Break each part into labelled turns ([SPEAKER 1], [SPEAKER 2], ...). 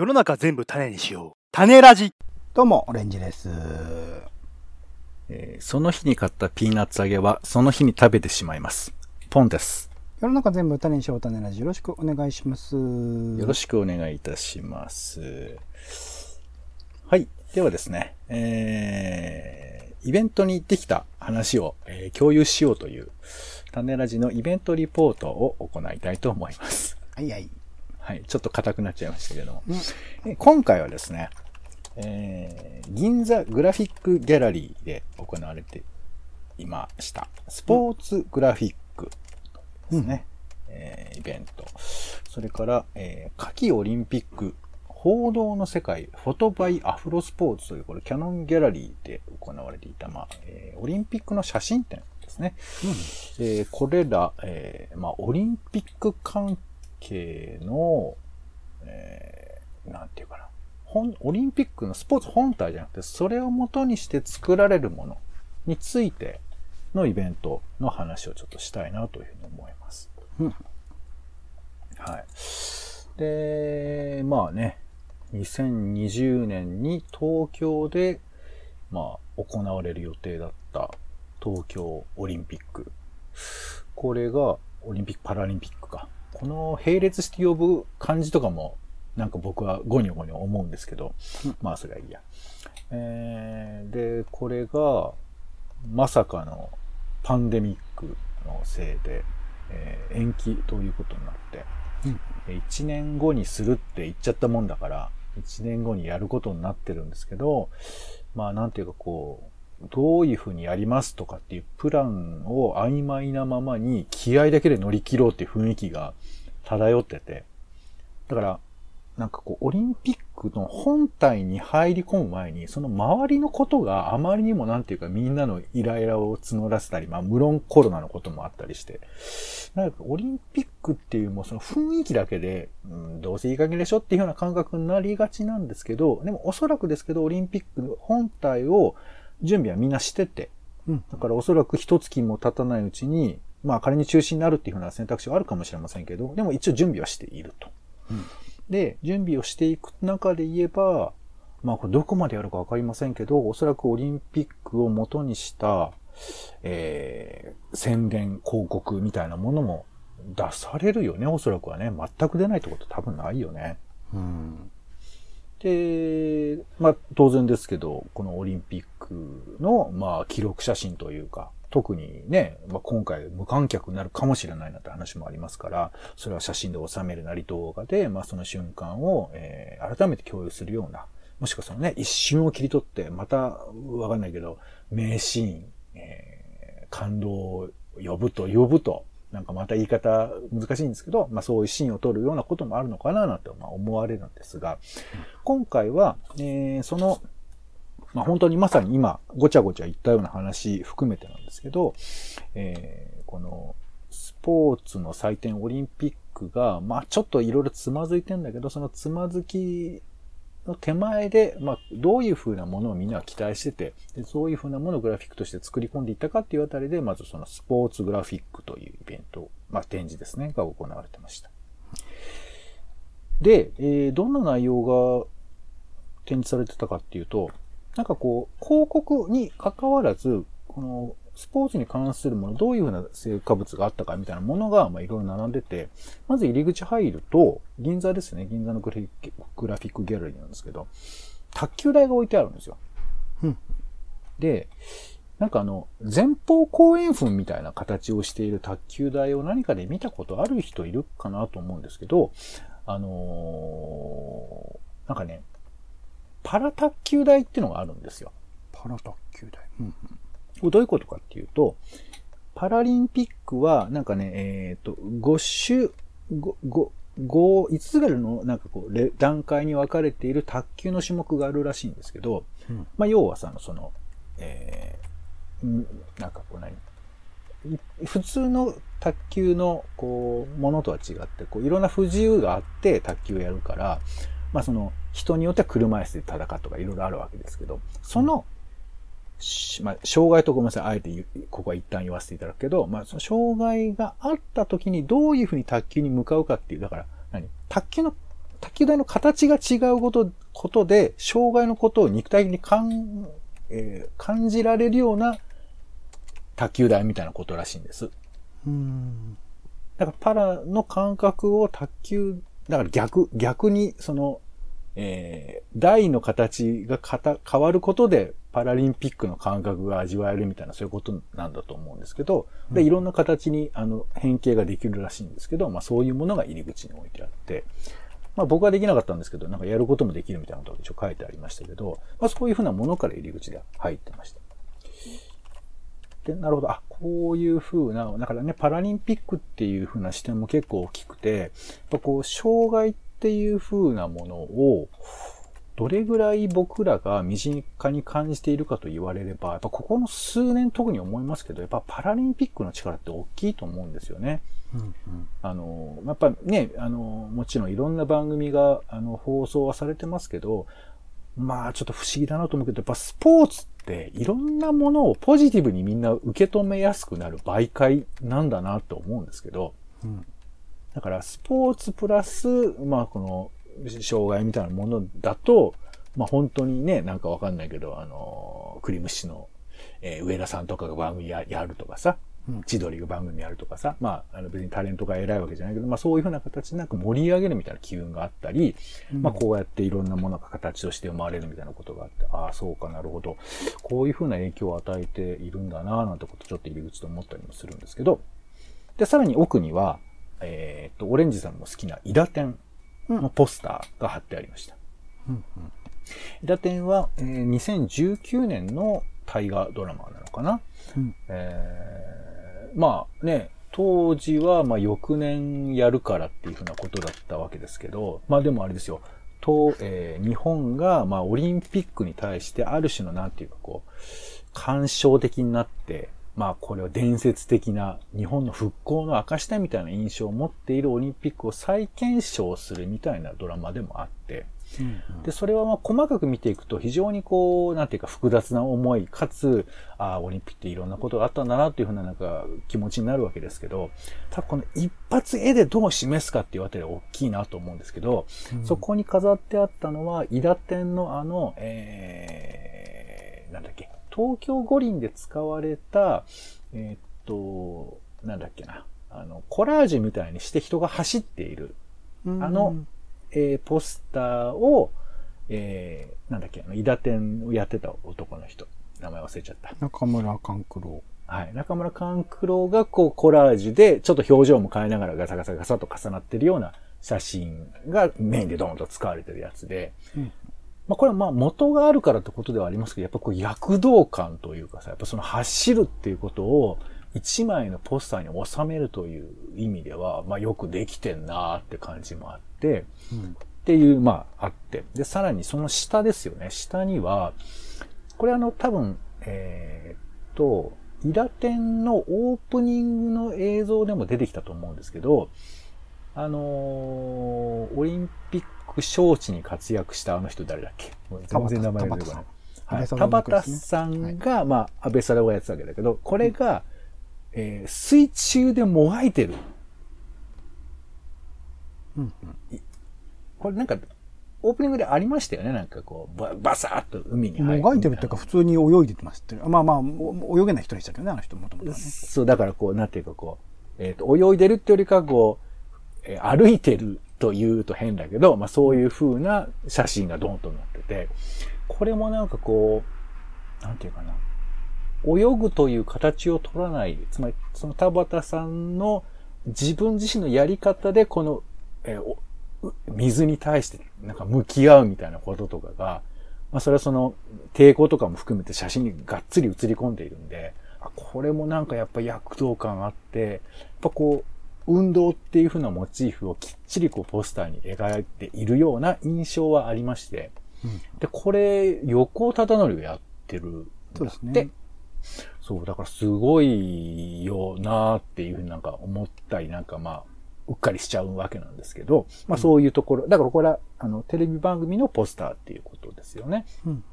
[SPEAKER 1] 世の中全部種にしよう。種ラジ。
[SPEAKER 2] どうも、オレンジです。
[SPEAKER 3] えーその日に買ったピーナッツ揚げは、その日に食べてしまいます。ポンです。
[SPEAKER 2] 世の中全部種にしよう、種ラジ。よろしくお願いします。
[SPEAKER 3] よろしくお願いいたします。はい。ではですね、えー、イベントに行ってきた話を、えー共有しようという、種ラジのイベントリポートを行いたいと思います。
[SPEAKER 2] はいはい。
[SPEAKER 3] はい。ちょっと硬くなっちゃいましたけれども。
[SPEAKER 2] うん
[SPEAKER 3] え今回はですね、えー、銀座グラフィックギャラリーで行われていました。スポーツグラフィックですね。えーイベント。それから、えー夏季オリンピック報道の世界、フォトバイアフロスポーツという、これキャノンギャラリーで行われていた、まあ、えーオリンピックの写真展ですね。えーこれら、えーまあ、オリンピック関係の、えーなんていうかな。本、オリンピックのスポーツ本体じゃなくて、それを元にして作られるものについてのイベントの話をちょっとしたいなというふうに思います。
[SPEAKER 2] うん
[SPEAKER 3] はい。で、まあね、2020年に東京で、まあ、行われる予定だった東京オリンピック。これが、オリンピック、パラリンピックか。この並列して呼ぶ感じとかも、なんか僕はゴニョゴニョ思うんですけど、
[SPEAKER 2] うん
[SPEAKER 3] まあそれはいいや。えー、で、これが、まさかのパンデミックのせいで、えー延期ということになって、
[SPEAKER 2] うん
[SPEAKER 3] 1年後にするって言っちゃったもんだから、1年後にやることになってるんですけど、まあなんていうかこう、どういうふうにやりますとかっていうプランを曖昧なままに気合だけで乗り切ろうっていう雰囲気が漂ってて、だから、なんかこう、オリンピックの本体に入り込む前に、その周りのことがあまりにもなんていうかみんなのイライラを募らせたり、まあ無論コロナのこともあったりして、なんかオリンピックっていうもうその雰囲気だけで、うん、どうせいい加減でしょっていうような感覚になりがちなんですけど、でもおそらくですけど、オリンピックの本体を準備はみんなしてて、
[SPEAKER 2] うん。
[SPEAKER 3] だからおそらく一月も経たないうちに、まあ仮に中止になるっていうふうな選択肢はあるかもしれませんけど、でも一応準備はしていると。
[SPEAKER 2] うん
[SPEAKER 3] で、準備をしていく中で言えば、まあこれどこまでやるかわかりませんけど、おそらくオリンピックを元にした、えー、宣伝、広告みたいなものも出されるよね、おそらくはね。全く出ないってこと多分ないよね。
[SPEAKER 2] うん。
[SPEAKER 3] で、まあ当然ですけど、このオリンピックの、まあ記録写真というか、特にね、まあ、今回無観客になるかもしれないなって話もありますから、それは写真で収めるなり動画で、まあその瞬間を、えー改めて共有するような、もしくはそのね、一瞬を切り取って、またわかんないけど、名シーン、えー感動を呼ぶと呼ぶと、なんかまた言い方難しいんですけど、まあそういうシーンを撮るようなこともあるのかななんてまあ思われるんですが、今回は、えーその、まあ本当にまさに今、ごちゃごちゃ言ったような話含めてなんですけど、えーこの、スポーツの祭典オリンピックが、まあちょっといろいろつまずいてんだけど、そのつまずきの手前で、まあどういう風なものをみんなが期待してて、でそういう風なものをグラフィックとして作り込んでいったかっていうあたりで、まずそのスポーツグラフィックというイベント、まあ展示ですね、が行われてました。で、えーどんな内容が展示されてたかっていうと、なんかこう、広告に関わらず、この、スポーツに関するもの、どういうふうな成果物があったかみたいなものが、まあ、いろいろ並んでて、まず入り口入ると、銀座ですね。銀座のグラフィックギャラリーなんですけど、卓球台が置いてあるんですよ。
[SPEAKER 2] うん
[SPEAKER 3] で、なんかあの、前方後円墳みたいな形をしている卓球台を何かで見たことある人いるかなと思うんですけど、あのーなんかね、パラ卓球台っていうのがあるんですよ。
[SPEAKER 2] パラ卓球台。うん。
[SPEAKER 3] これどういうことかっていうと、パラリンピックは、なんかね、えっ、と、5種、5、5、5、5つぐらいの、なんかこう、レ段階に分かれている卓球の種目があるらしいんですけど、
[SPEAKER 2] うん。
[SPEAKER 3] まあ、要はさ、その、えーんなんかこう何い普通の卓球の、こう、ものとは違って、こう、いろんな不自由があって卓球をやるから、まあその、人によっては車椅子で戦うとかいろいろあるわけですけど、その、しまあ、障害とごめんなさい、あえてここは一旦言わせていただくけど、まあ、その障害があった時にどういうふうに卓球に向かうかっていう、だから、何？卓球の卓球台の形が違うこと、ことで、障害のことを肉体的に感、えー感じられるような卓球台みたいなことらしいんです。
[SPEAKER 2] うん。
[SPEAKER 3] だからパラの感覚を卓球、だから逆、逆にその、えー台の形がかた変わることでパラリンピックの感覚が味わえるみたいなそういうことなんだと思うんですけど、で、いろんな形にあの変形ができるらしいんですけど、まあそういうものが入り口に置いてあって、まあ僕はできなかったんですけど、なんかやることもできるみたいなことが一応書いてありましたけど、まあそういうふうなものから入り口で入ってました。で、なるほど。あ、こういう風な、だからね、パラリンピックっていう風な視点も結構大きくて、やっぱこう、障害っていう風なものを、どれぐらい僕らが身近に感じているかと言われれば、やっぱここの数年特に思いますけど、やっぱパラリンピックの力って大きいと思うんですよね。
[SPEAKER 2] うん。
[SPEAKER 3] あの、やっぱね、あの、もちろんいろんな番組が、あの、放送はされてますけど、まあちょっと不思議だなと思うけど、やっぱスポーツっていろんなものをポジティブにみんな受け止めやすくなる媒介なんだなって思うんですけど、
[SPEAKER 2] うん。
[SPEAKER 3] だからスポーツプラス、まあこの、障害みたいなものだと、まあ本当にね、なんかわかんないけど、あの、クリムシの、えー上田さんとかが番組ややるとかさ、
[SPEAKER 2] うん。
[SPEAKER 3] 千鳥が番組やるとかさ、まあ、あの別にタレントが偉いわけじゃないけど、まあそういうふうな形でなんか盛り上げるみたいな機運があったり、まあこうやっていろんなものが形として生まれるみたいなことがあって、ああ、そうかなるほど。こういうふうな影響を与えているんだな、なんてことちょっと入り口と思ったりもするんですけど、で、さらに奥には、えーっと、オレンジさんも好きなイダテンのポスターが貼ってありました。
[SPEAKER 2] うん。
[SPEAKER 3] イダテンは、えー2019年の大河ドラマなのかな、
[SPEAKER 2] うん
[SPEAKER 3] えーまあね、当時はまあ翌年やるからっていうふうなことだったわけですけど、まあでもあれですよ、と、えー日本がまあオリンピックに対してある種のなんていうかこう、干渉的になって、まあこれは伝説的な日本の復興の証だみたいな印象を持っているオリンピックを再検証するみたいなドラマでもあって、
[SPEAKER 2] うん。
[SPEAKER 3] で、それはまあ細かく見ていくと非常にこう、なんていうか複雑な思い、かつ、ああ、オリンピックっていろんなことがあったんだなっていうふうななんか気持ちになるわけですけど、ただこの一発絵でどう示すかっていうあたりは大きいなと思うんですけど、そこに飾ってあったのは、伊田天のあの、えー、なんだっけ、東京五輪で使われた、えーっと、なんだっけな、あの、コラージュみたいにして人が走っている
[SPEAKER 2] うん
[SPEAKER 3] あの、えーポスターを、えー、なんだっけ、あの、伊田店をやってた男の人。名前忘れちゃった。
[SPEAKER 2] 中村勘九郎。
[SPEAKER 3] はい。中村勘九郎がこうコラージュで、ちょっと表情も変えながらガサガサガサと重なってるような写真がメインでドーンと使われてるやつで、
[SPEAKER 2] うん
[SPEAKER 3] まあこれはまあ元があるからってことではありますけど、やっぱこう躍動感というかさ、やっぱその走るっていうことを一枚のポスターに収めるという意味では、まあよくできてんなーって感じもあって、
[SPEAKER 2] うん。
[SPEAKER 3] っていう、まあ、あって。で、さらにその下ですよね。下には、これあの、多分、えーっと、イラテンのオープニングの映像でも出てきたと思うんですけど、あのーオリンピック招致に活躍したあの人誰だっけ？全然名前が出てこない。はい。田
[SPEAKER 2] 田畑
[SPEAKER 3] 畑さんが、まあ、安倍貞をやってたわけだけど、これが、えー水中でもがいてる
[SPEAKER 2] うん。
[SPEAKER 3] これなんか、オープニングでありましたよね？なんかこう、ババサーっと海に入
[SPEAKER 2] もがいてるっていうか、普通に泳いでますって。まあまあ、お泳げない人でしたけどね、あの人もともと。
[SPEAKER 3] そう、だからこう、なんていうかこう、えっ、と、泳いでるってよりかこう、えー歩いてると言うと変だけど、まあそういう風な写真がドンとなってて、これもなんかこう、なんていうかな、泳ぐという形を取らない、つまりその田畑さんの自分自身のやり方でこの、え水に対してなんか向き合うみたいなこととかが、まあそれはその抵抗とかも含めて写真にがっつり映り込んでいるんで、これもなんかやっぱ躍動感あって、やっぱこう、運動っていう風なモチーフをきっちりこうポスターに描いているような印象はありまして、で、これ、横尾忠則がやってるん
[SPEAKER 2] そう
[SPEAKER 3] だって。
[SPEAKER 2] ですね。
[SPEAKER 3] そう、だからすごいよなーっていうふうになんか思ったり、なんかまあ、うっかりしちゃうわけなんですけど、まあそういうところ、だからこれは、あの、テレビ番組のポスターっていうことですよね。
[SPEAKER 2] うん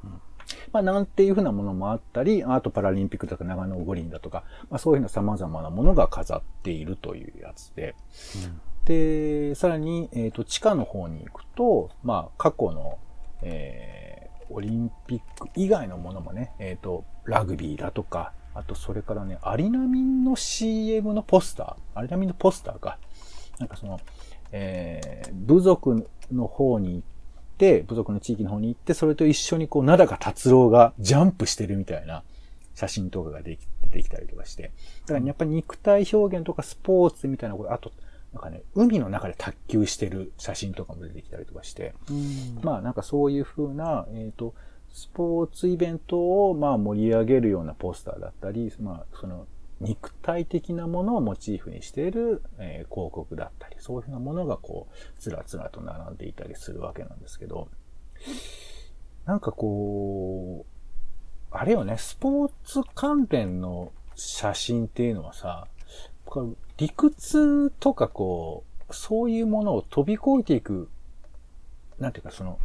[SPEAKER 3] まあなんていうふうなものもあったり、あとパラリンピックだとか長野五輪だとか、まあそういうふうな様々なものが飾っているというやつで、で、さらに、えっ、と、地下の方に行くと、まあ、過去の、えー、オリンピック以外のものもね、えっ、と、ラグビーだとか、あと、それからね、アリナミンの CM のポスター、アリナミンのポスターか。なんかその、えー、部族の方に行って、部族の地域の方に行って、それと一緒にこう、灘か達郎がジャンプしてるみたいな写真とかができ出てきたりとかして。だからやっぱり肉体表現とかスポーツみたいなこと、あと、なんかね、海の中で卓球してる写真とかも出てきたりとかして、
[SPEAKER 2] うん。
[SPEAKER 3] まあなんかそういう風な、えっ、と、スポーツイベントをまあ盛り上げるようなポスターだったり、まあその肉体的なものをモチーフにしている、えー広告だったり、そういうふうなものがこう、つらつらと並んでいたりするわけなんですけど、なんかこう、あれよね、スポーツ関連の写真っていうのはさ、理屈とかこう、そういうものを飛び越えていく、なんていうかその、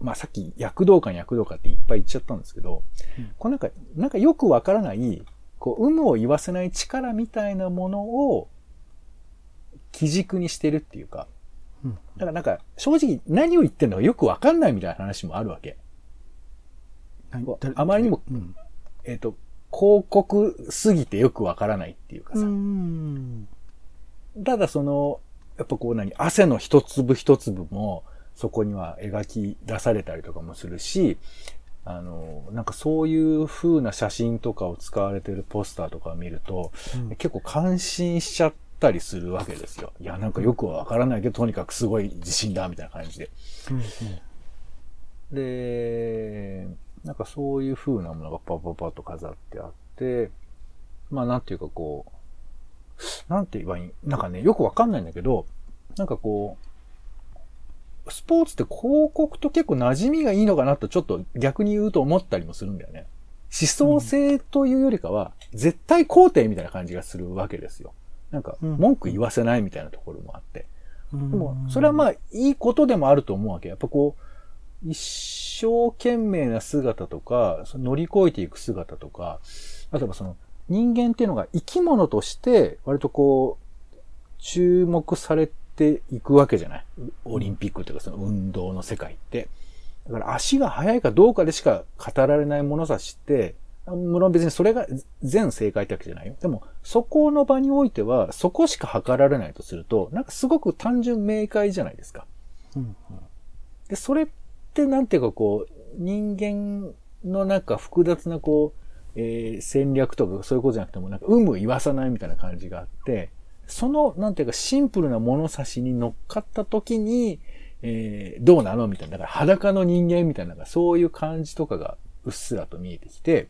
[SPEAKER 3] まあさっき躍動感躍動感っていっぱい言っちゃったんですけど、
[SPEAKER 2] うん。
[SPEAKER 3] こうなんか、なんかよくわからない、こう、有無を言わせない力みたいなものを、基軸にしてるっていうか、
[SPEAKER 2] うん
[SPEAKER 3] だからなんか、正直何を言ってんのかよくわかんないみたいな話もあるわけ。あまりにも
[SPEAKER 2] うん。
[SPEAKER 3] えっ、と、広告すぎてよくわからないっていうかさ。
[SPEAKER 2] うん。
[SPEAKER 3] ただその、やっぱこう何、汗の一粒一粒も、そこには描き出されたりとかもするし、あの、なんかそういう風な写真とかを使われてるポスターとかを見ると、
[SPEAKER 2] うん
[SPEAKER 3] 結構感心しちゃったりするわけですよ。いや、なんかよくはわからないけど、とにかくすごい自信だ、みたいな感じで。で、なんかそういう風なものがパパパッと飾ってあって、まあなんていうかこう、なんて言えばいいなんかね、よくわかんないんだけど、なんかこう、スポーツって広告と結構馴染みがいいのかなとちょっと逆に言うと思ったりもするんだよね。思想性というよりかは、絶対肯定みたいな感じがするわけですよ。なんか、
[SPEAKER 2] うん
[SPEAKER 3] 文句言わせないみたいなところもあって。
[SPEAKER 2] うん
[SPEAKER 3] でも、それはまあ、いいことでもあると思うわけ。やっぱこう、一生懸命な姿とか、その乗り越えていく姿とか、あとはその、人間っていうのが生き物として、割とこう、注目されていくわけじゃない？オリンピックというかその運動の世界って。だから足が速いかどうかでしか語られない物差しって、無論別にそれが全正解ってわけじゃないよ。でも、そこの場においては、そこしか測られないとすると、なんかすごく単純明快じゃないですか。
[SPEAKER 2] うん
[SPEAKER 3] で、それってなんていうかこう、人間のなんか複雑なこう、えー戦略とかそういうことじゃなくても、なんか有無言わさないみたいな感じがあって、その、なんていうかシンプルな物差しに乗っかった時に、えーどうなのみたいな。だから裸の人間みたいな、そういう感じとかがうっすらと見えてきて、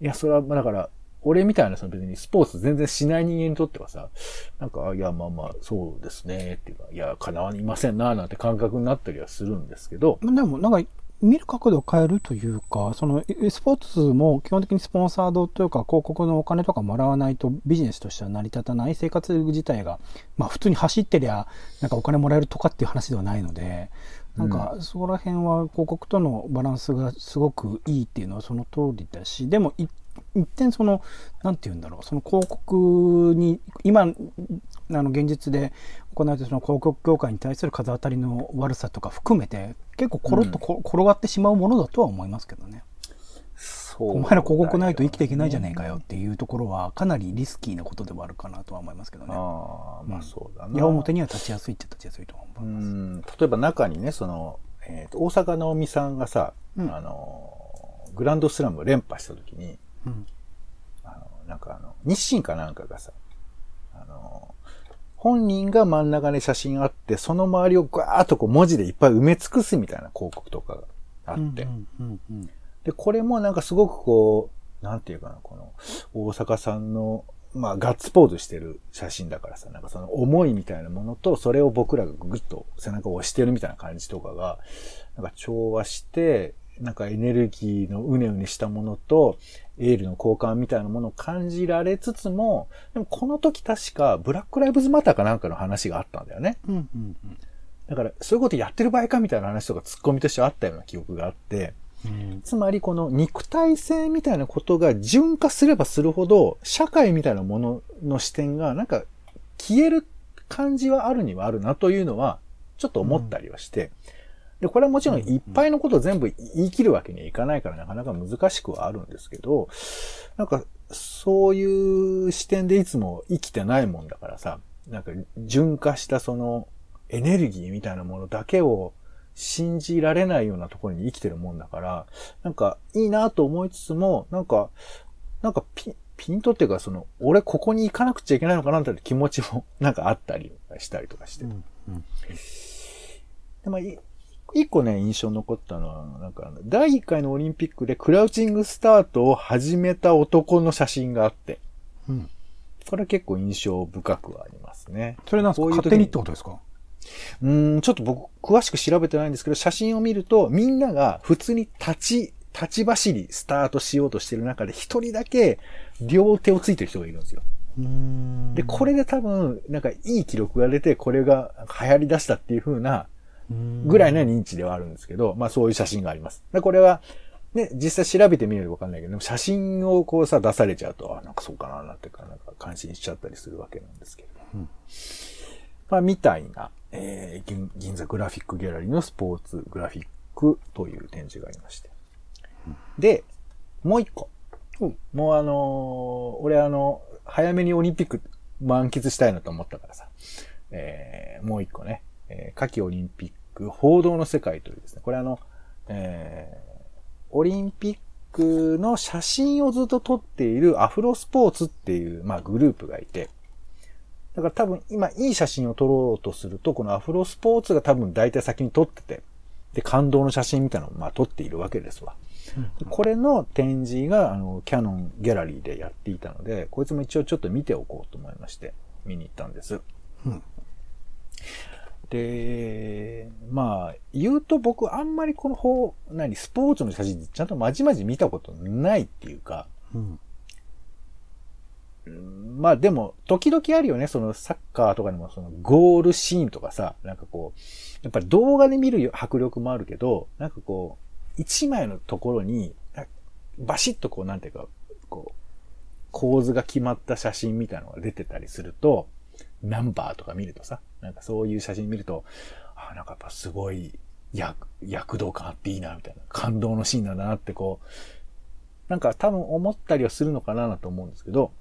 [SPEAKER 3] いや、それは、まあだから、俺みたいなその別にスポーツ全然しない人間にとってはさ、なんか、いや、まあまあ、そうですね、っていうか、いや、叶わいませんな、なんて感覚になったりはするんですけど、
[SPEAKER 2] でも、なんか、見る角度を変えるというか、その、えスポーツも基本的にスポンサードというか、広告のお金とかもらわないとビジネスとしては成り立たない。生活自体が、まあ普通に走ってりゃ、なんかお金もらえるとかっていう話ではないので、なんか、そこら辺は広告とのバランスがすごくいいっていうのはその通りだし、でもい一点その、なんて言うんだろう、その広告に、今、あの、現実で行われているその広告業界に対する風当たりの悪さとか含めて、結構コロッとこ、転がってしまうものだとは思いますけどね。
[SPEAKER 3] そう
[SPEAKER 2] お前ら広告ないと生きていけないじゃねえかよっていうところは、かなりリスキーなことではあるかなとは思いますけどね。
[SPEAKER 3] ああ、まあそうだな。
[SPEAKER 2] 矢面には立ちやすいっちゃ立ちやすいと思
[SPEAKER 3] う
[SPEAKER 2] います。
[SPEAKER 3] ん、例えば中にね、その、えっ、と、大阪直美さんがさ、
[SPEAKER 2] うん
[SPEAKER 3] あの、グランドスラム連覇した時に、
[SPEAKER 2] うん。
[SPEAKER 3] あの、なんかあの、日清かなんかがさ、あの、本人が真ん中に写真あって、その周りをガーッとこう文字でいっぱい埋め尽くすみたいな広告とかがあって、で、これもなんかすごくこう、なんていうかな、この、大阪さんの、まあ、ガッツポーズしてる写真だからさ、なんかその思いみたいなものと、それを僕らがぐっと背中を押してるみたいな感じとかが、なんか調和して、なんかエネルギーのうねうねしたものと、エールの交換みたいなものを感じられつつも、でもこの時確か、ブラックライブズマターかなんかの話があったんだよね。
[SPEAKER 2] うんうん
[SPEAKER 3] だから、そういうことやってる場合かみたいな話とかツッコミとしてあったような記憶があって、
[SPEAKER 2] うん。
[SPEAKER 3] つまりこの肉体性みたいなことが純化すればするほど、社会みたいなものの視点がなんか消える感じはあるにはあるなというのは、ちょっと思ったりはして、で、これはもちろんいっぱいのことを全部言い切るわけにはいかないからなかなか難しくはあるんですけど、なんか、そういう視点でいつも生きてないもんだからさ、なんか純化したそのエネルギーみたいなものだけを信じられないようなところに生きてるもんだから、なんかいいなと思いつつも、なんか、なんかピピントっていうかその、俺ここに行かなくちゃいけないのかなって気持ちもなんかあったりしたりとかして。
[SPEAKER 2] うんうん
[SPEAKER 3] でまあ、い一個ね、印象に残ったのは、なんか、第1回のオリンピックでクラウチングスタートを始めた男の写真があって、
[SPEAKER 2] うん。
[SPEAKER 3] これは結構印象深くはありますね。
[SPEAKER 2] それなんですか？勝手にってことですか？
[SPEAKER 3] うーん、ちょっと僕、詳しく調べてないんですけど、写真を見ると、みんなが普通に立ち、立ち走り、スタートしようとしてる中で、一人だけ両手をついてる人がいるんですよ。
[SPEAKER 2] うん
[SPEAKER 3] で、これで多分、なんかいい記録が出て、これが流行り出したっていう風な、ぐらいの認知ではあるんですけど、まあそういう写真があります。でこれは、ね、実際調べてみるとわかんないけど、写真をこうさ、出されちゃうと、あ、なんかそうかな、なんてか、なんか感心しちゃったりするわけなんですけれど。
[SPEAKER 2] うん
[SPEAKER 3] まあ、みたいな、えー銀、銀座グラフィックギャラリーのスポーツグラフィックという展示がありまして。で、もう一個。もうあのー俺あの、早めにオリンピック満喫したいなと思ったからさ、えーもう一個ね、えー夏季オリンピック報道の世界というですね、これあの、えーオリンピックの写真をずっと撮っているアフロスポーツっていう、まあ、グループがいて、だから多分今いい写真を撮ろうとすると、このアフロスポーツが多分大体先に撮ってて、で、感動の写真みたいなのをまあ撮っているわけですわ。これの展示が、あの、キャノンギャラリーでやっていたので、こいつも一応ちょっと見ておこうと思いまして、見に行ったんです。
[SPEAKER 2] うん
[SPEAKER 3] で、まあ、言うと僕あんまりこの方、何、スポーツの写真ちゃんとまじまじ見たことないっていうか、
[SPEAKER 2] うん。
[SPEAKER 3] うんまあでも、時々あるよね。そのサッカーとかでもそのゴールシーンとかさ、なんかこう、やっぱり動画で見る迫力もあるけど、なんかこう、一枚のところに、あバシッとこう、なんていうか、こう、構図が決まった写真みたいなのが出てたりすると、ナンバーとか見るとさ、なんかそういう写真見ると、あなんかやっぱすごい躍躍動感あっていいな、みたいな。感動のシーンなんだなってこう、なんか多分思ったりはするのかなと思うんですけど、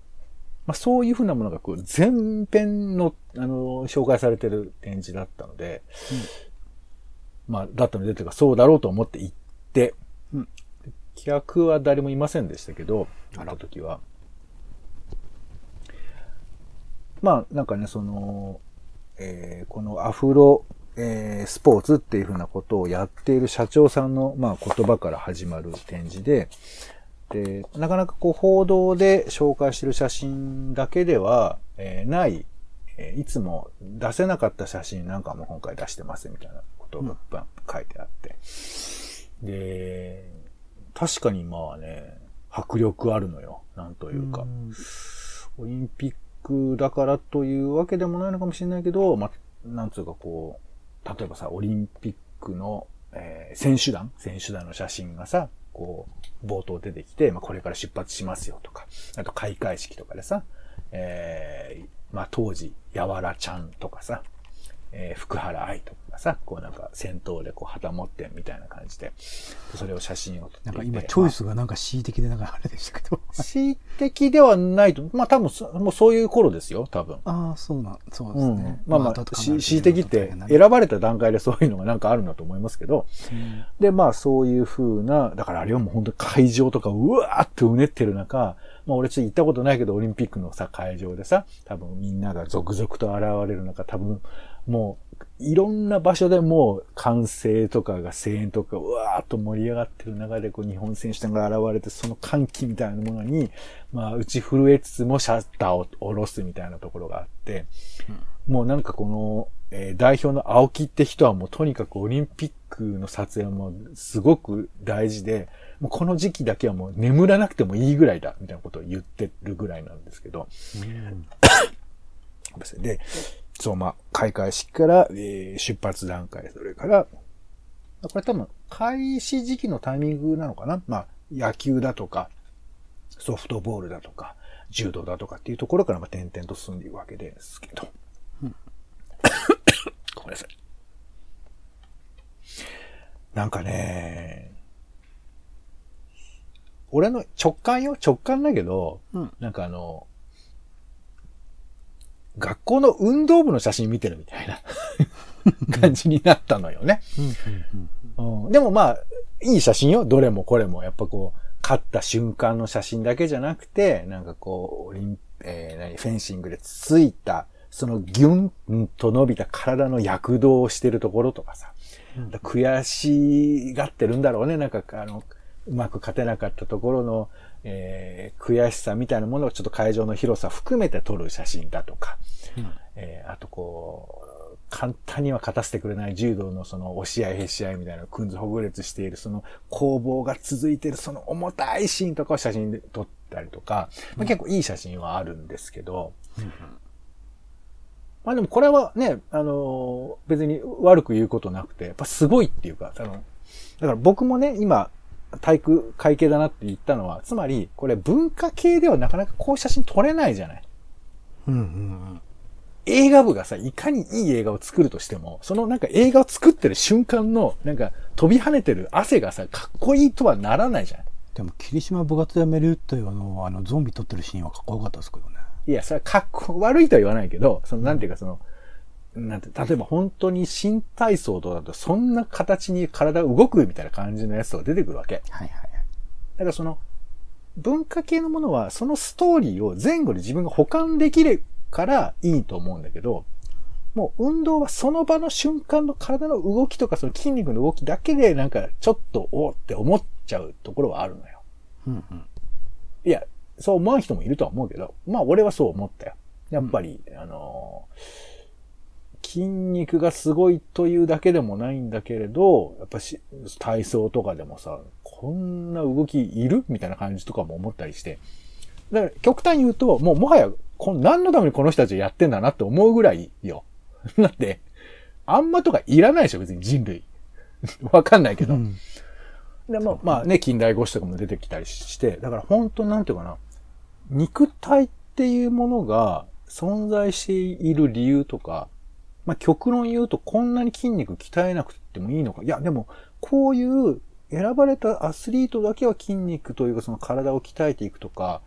[SPEAKER 3] まあそういうふうなものがこう全編の、あの、紹介されてる展示だったので、まあだったので、というかそうだろうと思って行って、
[SPEAKER 2] うん
[SPEAKER 3] 客は誰もいませんでしたけど、あの時は。まあなんかね、その、えーこのアフロ、えースポーツっていうふうなことをやっている社長さんの、まあ、言葉から始まる展示で、で、なかなかこう報道で紹介している写真だけでは、えーない、えーいつも出せなかった写真なんかも今回出してますみたいなことが書いてあって。で、確かにまあね、迫力あるのよ。なんというか。オリンピックだからというわけでもないのかもしれないけど、まあ、なんつうかこう、例えばさ、オリンピックの、えー選手団選手団の写真がさ、こう、冒頭出てきて、まあ、これから出発しますよとか、あと開会式とかでさ、えーまあ、当時、やわらちゃんとかさ、えー福原愛とかがさ、こうなんか先頭でこう旗持ってみたいな感じで、それを写真を撮って
[SPEAKER 2] なんか今、チョイスがなんか恣意的でなんかあれでしたけど。
[SPEAKER 3] 恣意的ではないと、まあ多分そ、もうそういう頃ですよ、多分。
[SPEAKER 2] ああ、そうなん、そうです
[SPEAKER 3] うん
[SPEAKER 2] ね。
[SPEAKER 3] まあまあ、恣意的って選ばれた段階でそういうのがなんかあるんだと思いますけど、
[SPEAKER 2] うん
[SPEAKER 3] で、まあそういう風な、だからあれはもう本当に会場とかうわーってうねってる中、まあ俺ちょっと行ったことないけど、オリンピックのさ、会場でさ、多分みんなが続々と現れる中、多分もう、いろんな場所でもう歓声とかが声援とかうわーっと盛り上がってる中でこう日本選手団が現れてその歓喜みたいなものに、まあ打ち震えつつもシャッターを下ろすみたいなところがあって、もうなんかこの、えー代表の青木って人はもうとにかくオリンピックの撮影はもうすごく大事で、もうこの時期だけはもう眠らなくてもいいぐらいだ、みたいなことを言ってるぐらいなんですけど、で、そう、まあ、開会式から、えー、出発段階、それから、これ多分、開始時期のタイミングなのかなまあ、野球だとか、ソフトボールだとか、柔道だとかっていうところから、まあ、点々と進んでいくわけですけど。うん、ごめんなさい。なんかね、俺の直感よ、直感だけど、
[SPEAKER 2] うん、
[SPEAKER 3] なんかあの、学校の運動部の写真見てるみたいな。感じになったのよね。うん。でもまあ、いい写真よ。どれもこれも。やっぱこう、勝った瞬間の写真だけじゃなくて、なんかこう、オリン、えー何、フェンシングでついた、そのギュンと伸びた体の躍動をしてるところとかさ、悔しがってるんだろうね。なんか、あの、うまく勝てなかったところの、えー悔しさみたいなものをちょっと会場の広さ含めて撮る写真だとか、えーあとこう、簡単には勝たせてくれない柔道のその押し合いへし合いみたいなくんずほぐれつしているその攻防が続いているその重たいシーンとかを写真で撮ったりとか、まあ、結構いい写真はあるんですけど、まあでもこれはね、あのー別に悪く言うことなくて、やっぱすごいっていうか、あの、だから僕もね、今、体育会系だなって言ったのは、つまり、これ文化系ではなかなかこういう写真撮れないじゃない。
[SPEAKER 2] うんうん
[SPEAKER 3] 映画部がさ、いかにいい映画を作るとしても、そのなんか映画を作ってる瞬間の、なんか飛び跳ねてる汗がさ、かっこいいとはならないじゃん。
[SPEAKER 2] でも、霧島部活やめるというあの、あの、ゾンビ撮ってるシーンはかっこよかったですけどね。
[SPEAKER 3] いや、それはかっこ悪いとは言わないけど、そのなんていうかその、なんて、例えば本当に新体操とかだと、そんな形に体が動くみたいな感じのやつが出てくるわけ。
[SPEAKER 2] はいはいはい。
[SPEAKER 3] だからその、文化系のものは、そのストーリーを前後で自分が保管できるからいいと思うんだけど、もう運動はその場の瞬間の体の動きとかその筋肉の動きだけでなんかちょっとおーって思っちゃうところはあるのよ。
[SPEAKER 2] うんうん。
[SPEAKER 3] いや、そう思わん人もいるとは思うけど、まあ俺はそう思ったよ。やっぱり、あのー筋肉がすごいというだけでもないんだけれど、やっぱし、体操とかでもさ、こんな動きいるみたいな感じとかも思ったりして。だから、極端に言うと、もうもはや、こん何のためにこの人たちやってんだなって思うぐらいよ。だって、あんまとかいらないでしょ、別に人類。わかんないけど。
[SPEAKER 2] うん
[SPEAKER 3] でも、まあね、近代五種とかも出てきたりして、だから本当なんていうかな、肉体っていうものが存在している理由とか、まあ極論言うとこんなに筋肉鍛えなくてもいいのか。いや、でも、こういう選ばれたアスリートだけは筋肉というかその体を鍛えていくとか、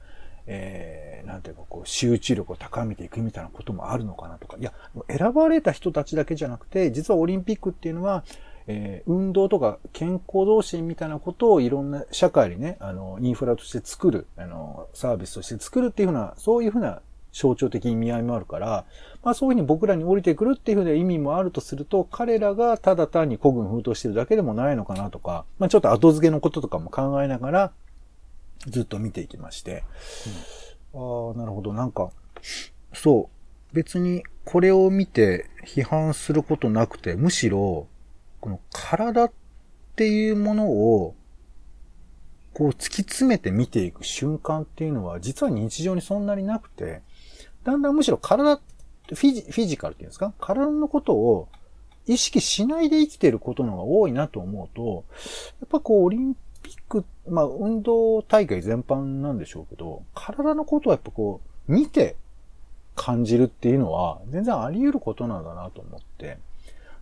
[SPEAKER 3] えー、なんていうかこう集中力を高めていくみたいなこともあるのかなとか。いや、選ばれた人たちだけじゃなくて、実はオリンピックっていうのは、えー運動とか健康同心みたいなことをいろんな社会にね、あの、インフラとして作る、あの、サービスとして作るっていうふうな、そういうふうな象徴的意味合いもあるから、まあそういうふうに僕らに降りてくるっていうふうな意味もあるとすると、彼らがただ単に孤軍奮闘してるだけでもないのかなとか、まあちょっと後付けのこととかも考えながら、ずっと見ていきまして、ああ、なるほど、なんか、そう、別にこれを見て批判することなくて、むしろ、この体っていうものを、こう突き詰めて見ていく瞬間っていうのは、実は日常にそんなになくて、だんだんむしろ体、フィジフィジカルっていうんですか？体のことを意識しないで生きてることの方が多いなと思うと、やっぱこうオリンピック、まあ運動大会全般なんでしょうけど、体のことをやっぱこう見て感じるっていうのは全然あり得ることなんだなと思って、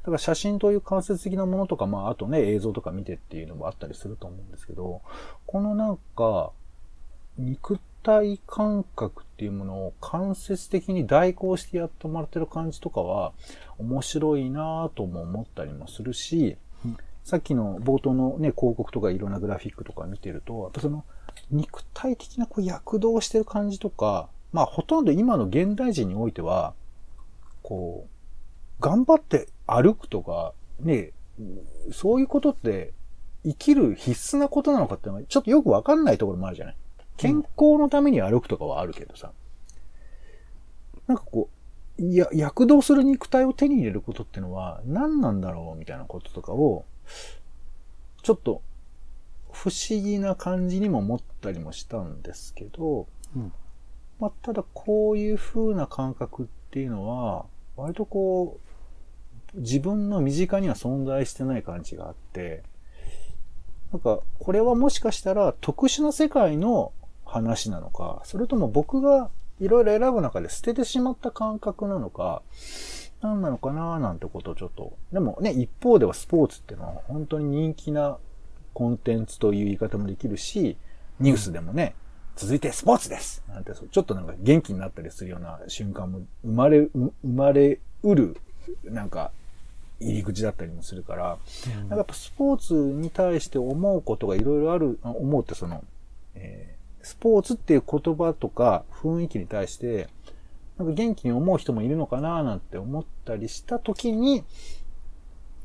[SPEAKER 3] だから写真という間接的なものとか、まああとね映像とか見てっていうのもあったりすると思うんですけど、このなんか肉って体感覚っていうものを間接的に代行してやってもらってる感じとかは面白いなぁとも思ったりもするし、
[SPEAKER 2] うん。
[SPEAKER 3] さっきの冒頭のね、広告とかいろんなグラフィックとか見てると、やっぱその肉体的なこう躍動してる感じとか、まあほとんど今の現代人においては、こう、頑張って歩くとか、ね、そういうことって生きる必須なことなのかっていうのはちょっとよくわかんないところもあるじゃない健康のために歩くとかはあるけどさ。なんかこう、いや、躍動する肉体を手に入れることってのは何なんだろうみたいなこととかを、ちょっと不思議な感じにも思ったりもしたんですけど、
[SPEAKER 2] うん
[SPEAKER 3] まあ、ただこういう風な感覚っていうのは、割とこう、自分の身近には存在してない感じがあって、なんか、これはもしかしたら特殊な世界の話なのか、それとも僕がいろいろ選ぶ中で捨ててしまった感覚なのか、何なのかななんてことをちょっと。でもね、一方ではスポーツっていうのは本当に人気なコンテンツという言い方もできるし、ニュースでもね、続いてスポーツですなんて、ちょっとなんか元気になったりするような瞬間も生まれ、生まれうる、なんか、入り口だったりもするから、なんかやっぱスポーツに対して思うことがいろいろある、あ思うってその、えースポーツっていう言葉とか雰囲気に対して、なんか元気に思う人もいるのかななんて思ったりしたときに、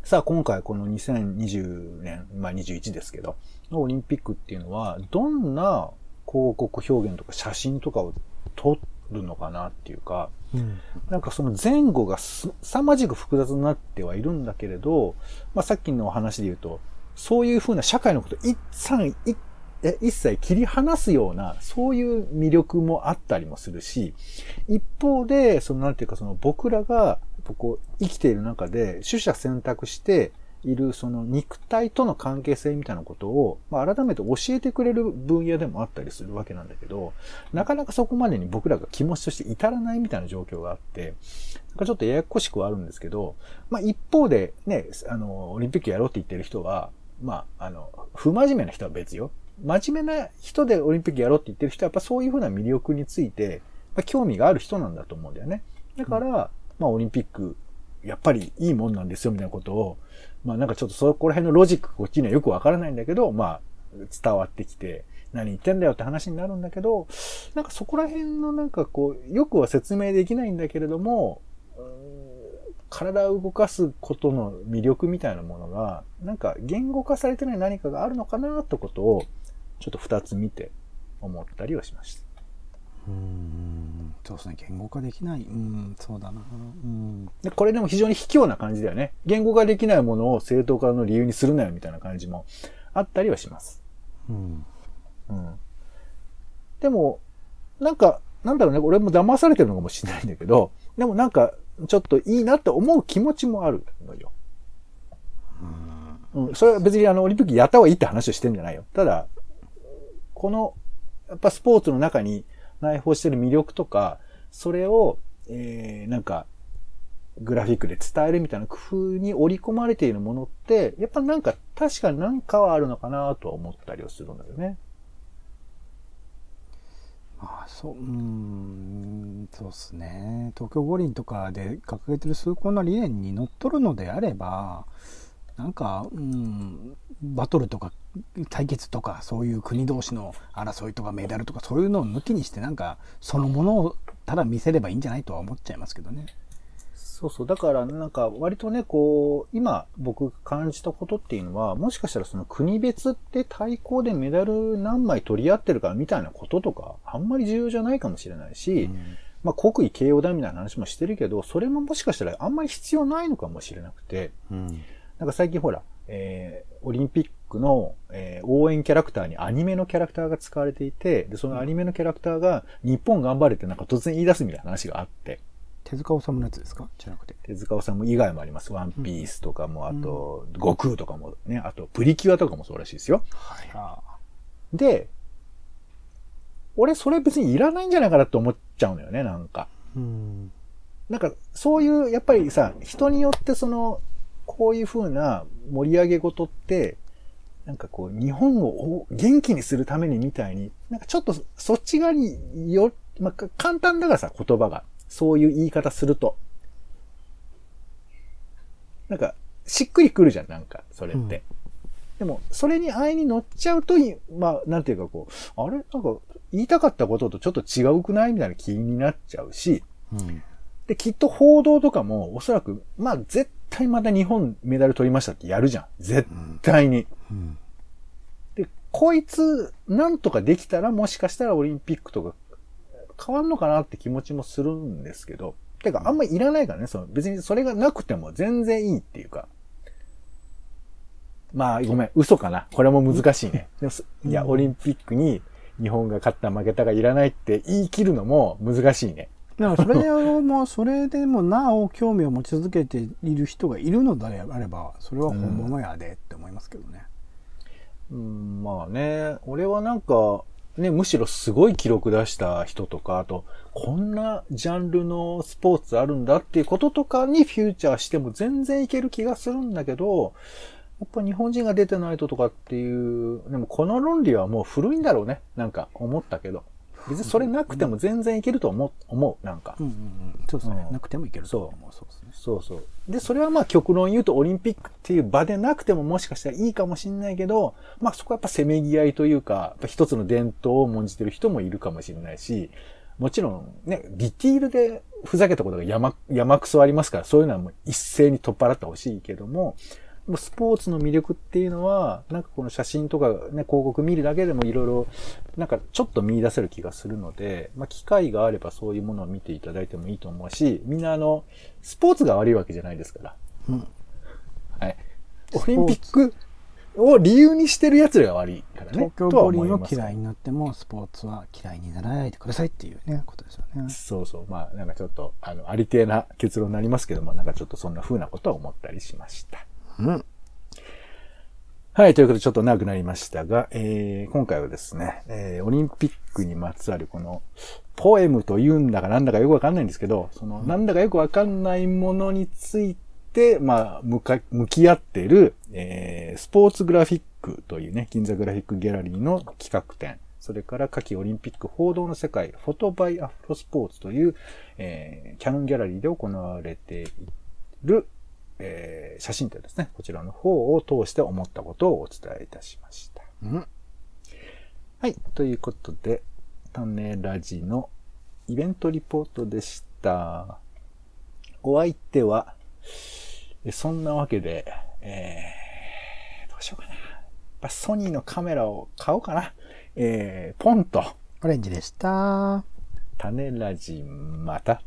[SPEAKER 3] さあ今回この2020年、まあ21ですけど、のオリンピックっていうのは、どんな広告表現とか写真とかを撮るのかなっていうか、
[SPEAKER 2] うん。
[SPEAKER 3] なんかその前後がす凄まじく複雑になってはいるんだけれど、まあさっきのお話で言うと、そういうふうな社会のこと一切、いえ一切切り離すような、そういう魅力もあったりもするし、一方で、そのなんていうかその僕らが、こう生きている中で、取捨選択しているその肉体との関係性みたいなことを、まあ改めて教えてくれる分野でもあったりするわけなんだけど、なかなかそこまでに僕らが気持ちとして至らないみたいな状況があって、なんかちょっとややこしくはあるんですけど、まあ一方でね、あの、オリンピックやろうって言ってる人は、まあ、あの、不真面目な人は別よ。真面目な人でオリンピックやろうって言ってる人はやっぱそういうふうな魅力について、まあ、興味がある人なんだと思うんだよね。だから、まあオリンピック、やっぱりいいもんなんですよみたいなことを、まあなんかちょっとそこら辺のロジックこっちにはよくわからないんだけど、まあ伝わってきて、何言ってんだよって話になるんだけど、なんかそこら辺のなんかこう、よくは説明できないんだけれども、体を動かすことの魅力みたいなものが、なんか言語化されてない何かがあるのかなってことを、ちょっと二つ見て思ったりはしました。
[SPEAKER 2] うん。そうですね。言語化できない。うん、そうだな。うん。
[SPEAKER 3] で、これでも非常に卑怯な感じだよね。言語化できないものを正当化の理由にするなよみたいな感じもあったりはします。
[SPEAKER 2] うん。
[SPEAKER 3] うん。でも、なんか、なんだろうね、俺も騙されてるのかもしれないんだけど、でもなんか、ちょっといいなって思う気持ちもあるのよ。うん。それは別にあの、オリンピックやった方がいいって話をしてんじゃないよ。ただ、この、やっぱスポーツの中に内包してる魅力とか、それを、えー、なんか、グラフィックで伝えるみたいな工夫に織り込まれているものって、やっぱなんか、確かになんかはあるのかなとは思ったりはするんだよね。
[SPEAKER 2] まあ、そう、うん、そうですね。東京五輪とかで掲げてる崇高な理念にのっとるのであれば、なんか、うん、バトルとか対決とか、そういう国同士の争いとかメダルとか、そういうのを抜きにして、なんか、そのものをただ見せればいいんじゃないとは思っちゃいますけどね。
[SPEAKER 3] そうそう。だから、なんか、割とね、こう、今、僕感じたことっていうのは、もしかしたらその国別って対抗でメダル何枚取り合ってるかみたいなこととか、あんまり重要じゃないかもしれないし、
[SPEAKER 2] うん
[SPEAKER 3] まあ、国威慶応だみたいな話もしてるけど、それももしかしたらあんまり必要ないのかもしれなくて、
[SPEAKER 2] うん
[SPEAKER 3] なんか最近ほら、えー、オリンピックの、えー応援キャラクターにアニメのキャラクターが使われていて、で、そのアニメのキャラクターが、日本頑張れってなんか突然言い出すみたいな話があって、
[SPEAKER 2] 手塚治虫のやつですか？じゃなくて。
[SPEAKER 3] 手塚治虫以外もあります。ワンピースとかも、あと、悟空とかもね、あと、プリキュアとかもそうらしいですよ。
[SPEAKER 2] はい。あ
[SPEAKER 3] で、俺それ別にいらないんじゃないかなって思っちゃうのよね、なんか。
[SPEAKER 2] うん。
[SPEAKER 3] なんか、そういう、やっぱりさ、人によってその、こういう風な盛り上げ事って、なんかこう、日本を元気にするためにみたいに、なんかちょっとそっち側によ、まあ、か簡単だからさ、言葉が。そういう言い方すると。なんか、しっくりくるじゃん、なんか、それって。でも、それに愛に乗っちゃうとい、まあ、なんていうかこう、あれ？なんか、言いたかったこととちょっと違うくない？みたいな気になっちゃうし、
[SPEAKER 2] うん。
[SPEAKER 3] で、きっと報道とかも、おそらく、まあ、絶対また日本メダル取りましたってやるじゃん。絶対に。
[SPEAKER 2] うん。
[SPEAKER 3] で、こいつ、なんとかできたら、もしかしたらオリンピックとか変わんのかなって気持ちもするんですけど、てか、あんまりいらないからね、その、別にそれがなくても全然いいっていうか。まあ、ごめん、嘘かな。これも難しいね。でもすいや、オリンピックに日本が勝った負けたがいらないって言い切るのも難しいね。
[SPEAKER 2] だからそれでも、それでもなお興味を持ち続けている人がいるのであれば、それは本物やでって思いますけどね。
[SPEAKER 3] うん、まあね、俺はなんか、ね、むしろすごい記録出した人とか、あと、こんなジャンルのスポーツあるんだっていうこととかにフューチャーしても全然いける気がするんだけど、やっぱ日本人が出てないととかっていう、でもこの論理はもう古いんだろうね。なんか思ったけど。別にそれなくても全然いけると思う、思う、なんか。
[SPEAKER 2] うんうんうん。そうですね。
[SPEAKER 3] うん
[SPEAKER 2] なくてもいけると思う。そうですね。
[SPEAKER 3] そうそう。で、それはまあ極論言うとオリンピックっていう場でなくてももしかしたらいいかもしれないけど、まあそこはやっぱせめぎ合いというか、一つの伝統を重んじてる人もいるかもしれないし、もちろんね、ディティールでふざけたことが山、山くそありますから、そういうのはもう一斉に取っ払ってほしいけどもスポーツの魅力っていうのは、なんかこの写真とかね、広告見るだけでもいろいろ、なんかちょっと見出せる気がするので、まあ機会があればそういうものを見ていただいてもいいと思うし、みんなあの、スポーツが悪いわけじゃないですから。
[SPEAKER 2] うん。
[SPEAKER 3] はい。オリンピックを理由にしてる奴らが悪いからね。
[SPEAKER 2] 東京五輪を嫌いになっても、スポーツは嫌いにならないでくださいっていうね、ことですよね。
[SPEAKER 3] そうそう。まあ、なんかちょっと、あの、ありてえな結論になりますけども、なんかちょっとそんな風なことを思ったりしました。
[SPEAKER 2] うん。
[SPEAKER 3] はい、ということでちょっと長くなりましたが、えー、今回はですね、えー、オリンピックにまつわるこの、ポエムと言うんだかなんだかよくわかんないんですけど、その、なんだかよくわかんないものについて、まあ、向か、向き合ってる、えー、スポーツグラフィックというね、銀座グラフィックギャラリーの企画展、それから夏季オリンピック報道の世界、フォトバイアフロスポーツという、えー、キャノンギャラリーで行われている、えー写真展ですね。こちらの方を通して思ったことをお伝えいたしました。
[SPEAKER 2] うん。
[SPEAKER 3] はい。ということで、種ラジのイベントリポートでした。お相手は、えそんなわけで、えー、どうしようかな。やっぱソニーのカメラを買おうかな。えー、ポンと、
[SPEAKER 2] オレンジでした。
[SPEAKER 3] 種ラジまた。